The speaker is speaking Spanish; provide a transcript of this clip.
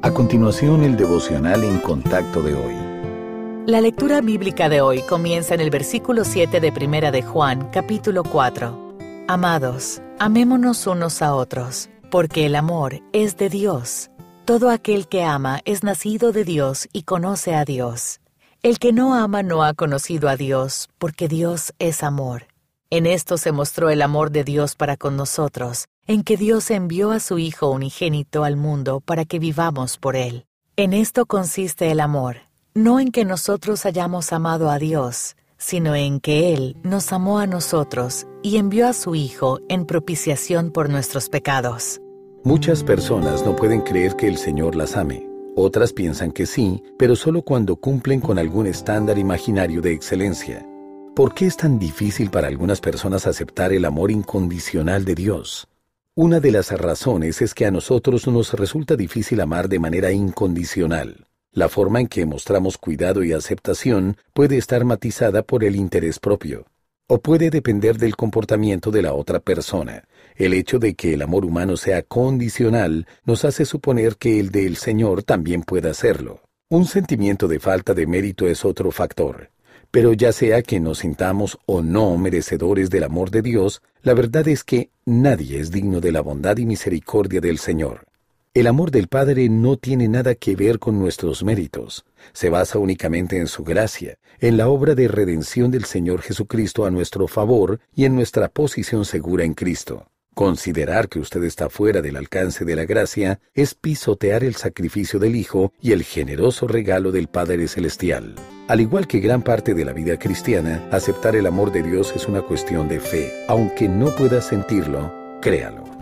A continuación, el devocional en contacto de hoy. La lectura bíblica de hoy comienza en el versículo 7 de Primera de Juan, capítulo 4. Amados, amémonos unos a otros, porque el amor es de Dios. Todo aquel que ama es nacido de Dios y conoce a Dios. El que no ama no ha conocido a Dios, porque Dios es amor. En esto se mostró el amor de Dios para con nosotros, en que Dios envió a su Hijo unigénito al mundo para que vivamos por Él. En esto consiste el amor, no en que nosotros hayamos amado a Dios, sino en que Él nos amó a nosotros y envió a su Hijo en propiciación por nuestros pecados. Muchas personas no pueden creer que el Señor las ame. Otras piensan que sí, pero solo cuando cumplen con algún estándar imaginario de excelencia. ¿Por qué es tan difícil para algunas personas aceptar el amor incondicional de Dios? Una de las razones es que a nosotros nos resulta difícil amar de manera incondicional. La forma en que mostramos cuidado y aceptación puede estar matizada por el interés propio, o puede depender del comportamiento de la otra persona. El hecho de que el amor humano sea condicional nos hace suponer que el del Señor también pueda serlo. Un sentimiento de falta de mérito es otro factor. Pero ya sea que nos sintamos o no merecedores del amor de Dios, la verdad es que nadie es digno de la bondad y misericordia del Señor. El amor del Padre no tiene nada que ver con nuestros méritos. Se basa únicamente en su gracia, en la obra de redención del Señor Jesucristo a nuestro favor y en nuestra posición segura en Cristo. Considerar que usted está fuera del alcance de la gracia es pisotear el sacrificio del Hijo y el generoso regalo del Padre Celestial. Al igual que gran parte de la vida cristiana, aceptar el amor de Dios es una cuestión de fe. Aunque no pueda sentirlo, créalo.